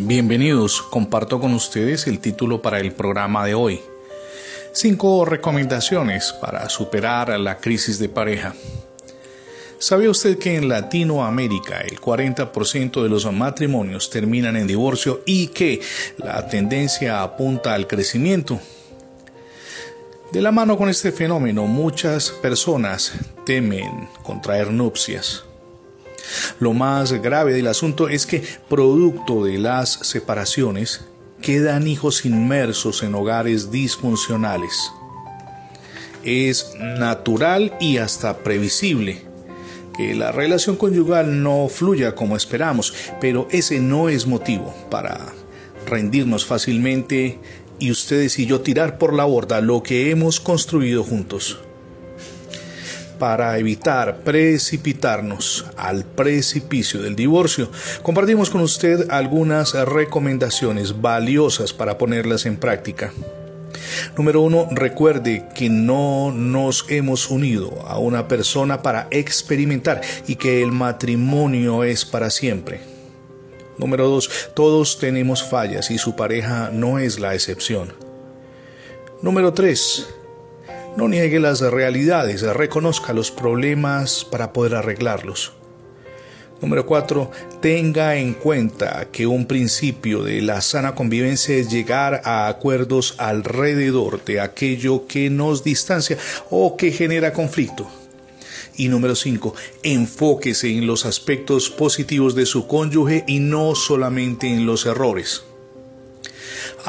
Bienvenidos, comparto con ustedes el título para el programa de hoy. Cinco recomendaciones para superar la crisis de pareja. ¿Sabe usted que en Latinoamérica el 40% de los matrimonios terminan en divorcio y que la tendencia apunta al crecimiento? De la mano con este fenómeno, muchas personas temen contraer nupcias. Lo más grave del asunto es que, producto de las separaciones, quedan hijos inmersos en hogares disfuncionales. Es natural y hasta previsible que la relación conyugal no fluya como esperamos, pero ese no es motivo para rendirnos fácilmente y ustedes y yo tirar por la borda lo que hemos construido juntos para evitar precipitarnos al precipicio del divorcio, compartimos con usted algunas recomendaciones valiosas para ponerlas en práctica. Número uno, recuerde que no nos hemos unido a una persona para experimentar y que el matrimonio es para siempre. Número dos, todos tenemos fallas y su pareja no es la excepción. Número tres, no niegue las realidades, reconozca los problemas para poder arreglarlos. Número 4. Tenga en cuenta que un principio de la sana convivencia es llegar a acuerdos alrededor de aquello que nos distancia o que genera conflicto. Y número 5. Enfóquese en los aspectos positivos de su cónyuge y no solamente en los errores.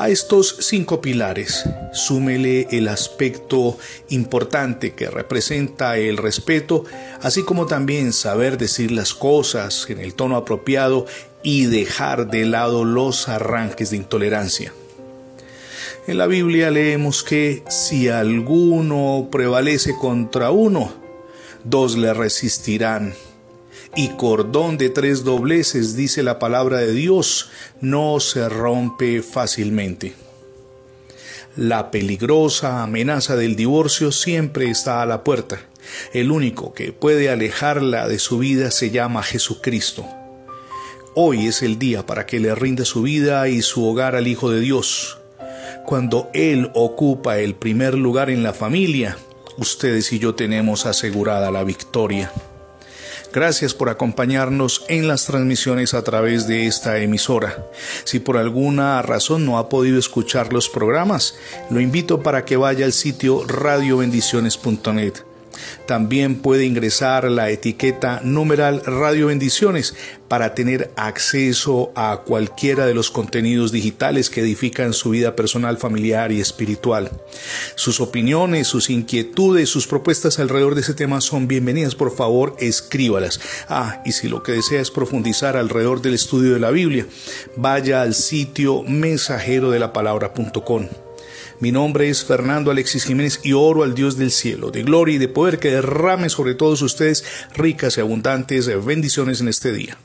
A estos cinco pilares, súmele el aspecto importante que representa el respeto, así como también saber decir las cosas en el tono apropiado y dejar de lado los arranques de intolerancia. En la Biblia leemos que si alguno prevalece contra uno, dos le resistirán y cordón de tres dobleces, dice la palabra de Dios, no se rompe fácilmente. La peligrosa amenaza del divorcio siempre está a la puerta. El único que puede alejarla de su vida se llama Jesucristo. Hoy es el día para que le rinda su vida y su hogar al Hijo de Dios. Cuando Él ocupa el primer lugar en la familia, ustedes y yo tenemos asegurada la victoria. Gracias por acompañarnos en las transmisiones a través de esta emisora. Si por alguna razón no ha podido escuchar los programas, lo invito para que vaya al sitio radiobendiciones.net también puede ingresar la etiqueta numeral Radio Bendiciones para tener acceso a cualquiera de los contenidos digitales que edifican su vida personal, familiar y espiritual. Sus opiniones, sus inquietudes, sus propuestas alrededor de ese tema son bienvenidas. Por favor, escríbalas. Ah, y si lo que desea es profundizar alrededor del estudio de la Biblia, vaya al sitio mensajero de la palabra.com. Mi nombre es Fernando Alexis Jiménez y oro al Dios del cielo, de gloria y de poder que derrame sobre todos ustedes ricas y abundantes bendiciones en este día.